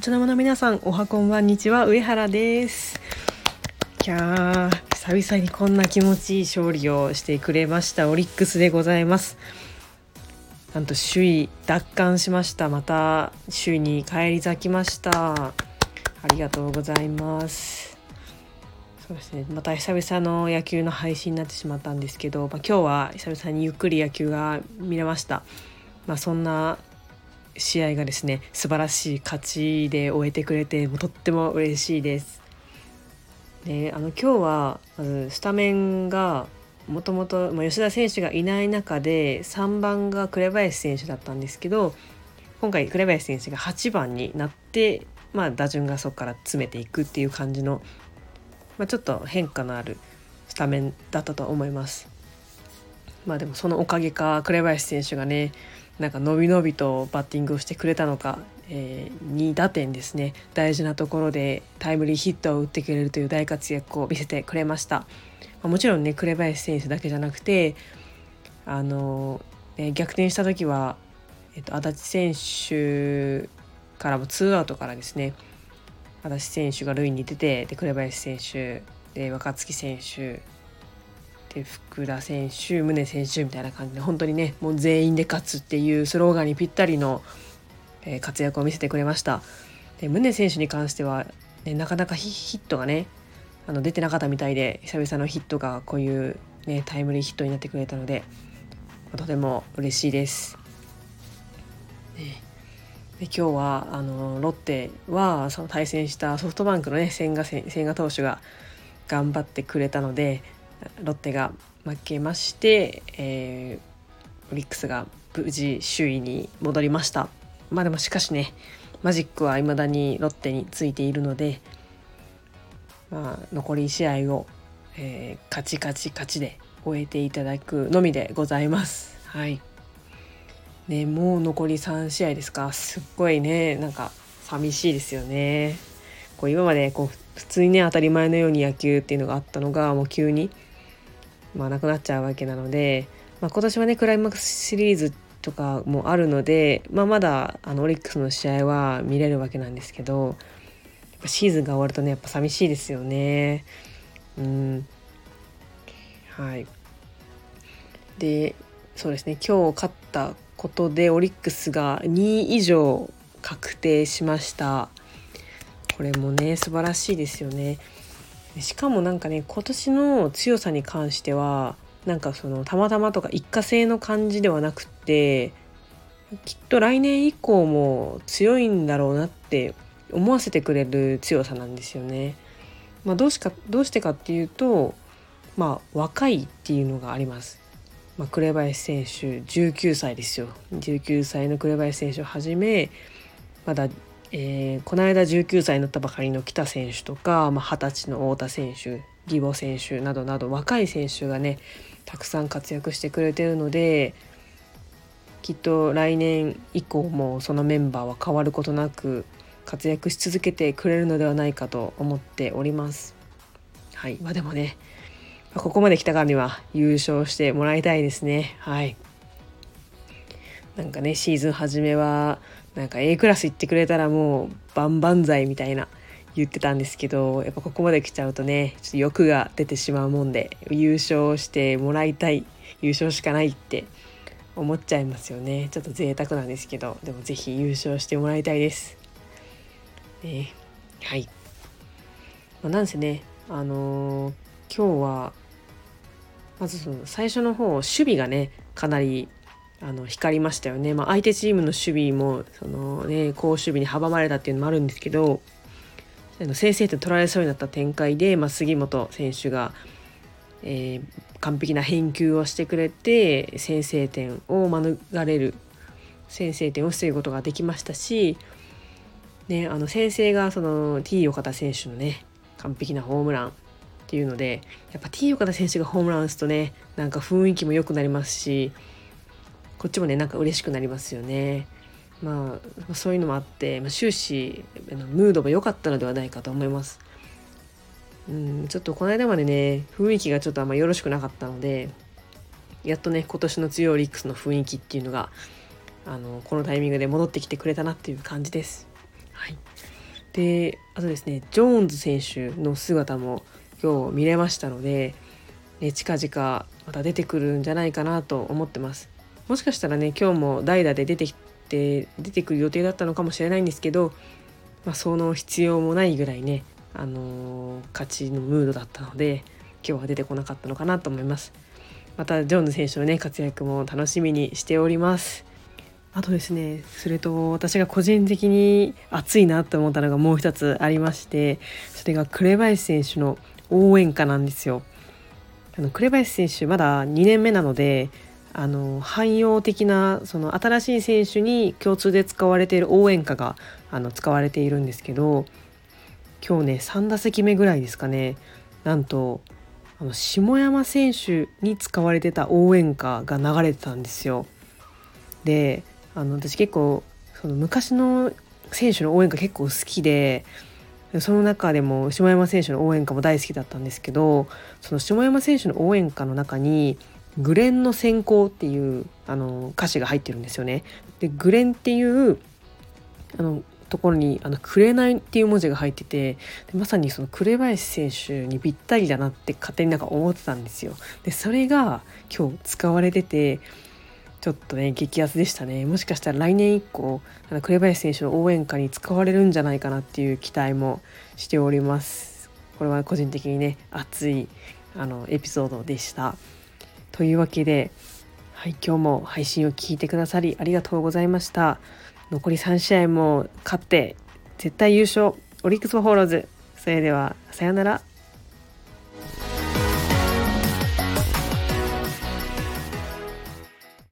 お茶の間の皆さんおはこんばんにちは。上原です。いやー久々にこんな気持ちいい勝利をしてくれました。オリックスでございます。なんと首位奪還しました。また首位に返り咲きました。ありがとうございます。そうですね。また久々の野球の配信になってしまったんですけど、まあ、今日は久々にゆっくり野球が見れました。まあ、そんな試合がですね素晴らしい勝ちで終えてくれてもとっても嬉しいです。であの今日はまずスタメンがもともと吉田選手がいない中で3番が紅林選手だったんですけど今回紅林選手が8番になって、まあ、打順がそこから詰めていくっていう感じの、まあ、ちょっと変化のあるスタメンだったと思います。まあでもそのおかげか紅林選手がねなんか伸び伸びとバッティングをしてくれたのか、えー、2打点ですね。大事なところでタイムリーヒットを打ってくれるという大活躍を見せてくれました、ま、もちろんね紅林選手だけじゃなくてあの、ね、逆転した時は、えっと、足立選手からもツーアウトからですね。足立選手が塁に出てで紅林選手で若月選手で福田選手宗選手みたいな感じで本当にねもう全員で勝つっていうスローガンにぴったりの、えー、活躍を見せてくれましたで宗選手に関しては、ね、なかなかヒットがねあの出てなかったみたいで久々のヒットがこういう、ね、タイムリーヒットになってくれたのでとても嬉しいです。ねで今日はあのロッテはその対戦したソフトバンクのね千賀千賀投手が頑張ってくれたのでロッテが負けまして、えー、オリックスが無事首位に戻りましたまあでもしかしねマジックは未だにロッテについているので、まあ、残り試合を、えー、勝ち勝ち勝ちで終えていただくのみでございます。はいね、もう残り3試合ですかすっごいねなんか寂しいですよね。こう今までこう普通にね当たり前のように野球っていうのがあったのがもう急にまあ、なくなっちゃうわけなので、まあ、今年はねクライマックスシリーズとかもあるので、まあ、まだあのオリックスの試合は見れるわけなんですけどシーズンが終わるとねやっぱ寂しいですよね。うん。はい。でそうですね。今日勝ったことでオリックスが2位以上確定しました。これもね素晴らしいですよね。しかもなんかね今年の強さに関してはなんかそのたまたまとか一過性の感じではなくってきっと来年以降も強いんだろうなって思わせてくれる強さなんですよね。まあ、どうしかどうしてかっていうと、まあ、若いっていうのがあります。まあ、紅林選手19歳ですよ19歳の紅林選手をはじめまだえー、この間19歳になったばかりの北選手とか、まあ、20歳の太田選手義母選手などなど若い選手がねたくさん活躍してくれてるのできっと来年以降もそのメンバーは変わることなく活躍し続けてくれるのではないかと思っております。はいまあ、でもねここまで来たからには優勝してもらいたいですね。はいなんかねシーズン初めはなんか A クラス行ってくれたらもう万々歳みたいな言ってたんですけどやっぱここまで来ちゃうとねちょっと欲が出てしまうもんで優勝してもらいたい優勝しかないって思っちゃいますよね。ちょっと贅沢なんですけどでも是非優勝してもらいたいです。ね、はい、まあ、なんせねあのー、今日はまずその最初の方守備がねかなりあの光りましたよね、まあ、相手チームの守備もその、ね、好守備に阻まれたっていうのもあるんですけど先制点取られそうになった展開で、まあ、杉本選手が、えー、完璧な返球をしてくれて先制点を免れる先制点を防ぐことができましたし、ね、あの先制がその T 岡田選手のね完璧なホームランっていうのでやっぱ T 岡田選手がホームラン打つとねなんか雰囲気も良くなりますしこっちもねなんか嬉しくなりますよね。まあそういうのもあって、まあ、終始ムードも良かったのではないかと思います。うんちょっとこの間までね雰囲気がちょっとあんまよろしくなかったのでやっとね今年の強いオリックスの雰囲気っていうのがあのこのタイミングで戻ってきてくれたなっていう感じです。はいであとですねジョーンズ選手の姿も今日見れましたので、ね、近々また出てくるんじゃないかなと思ってますもしかしたらね今日も代打で出てきて出てくる予定だったのかもしれないんですけど、まあ、その必要もないぐらいね、あのー、勝ちのムードだったので今日は出てこなかったのかなと思います。またジョーンズ選手のね活躍も楽しみにしております。あとですねそれと私が個人的に熱いなと思ったのがもう一つありましてそれが紅林選手の応援歌なんですよ。あの紅林選手まだ2年目なのであの汎用的なその新しい選手に共通で使われている応援歌があの使われているんですけど今日ね3打席目ぐらいですかねなんとあの下山選手に使われてた応援歌が流れてたんですよ。であの私結構その昔の選手の応援歌結構好きでその中でも下山選手の応援歌も大好きだったんですけどその下山選手の応援歌の中に「グレンの先行」っていうあの歌詞が入ってるんですよね。でグレンっていうあのところに「あの紅」っていう文字が入っててまさにその紅林選手にぴったりだなって勝手になんか思ってたんですよ。でそれが今日使われててちょっとね激アツでしたねもしかしたら来年以降あの紅林選手の応援歌に使われるんじゃないかなっていう期待もしておりますこれは個人的にね熱いあのエピソードでしたというわけではい今日も配信を聞いてくださりありがとうございました。残り3試合も勝って絶対優勝オリックス・バファローズ。それではさようなら。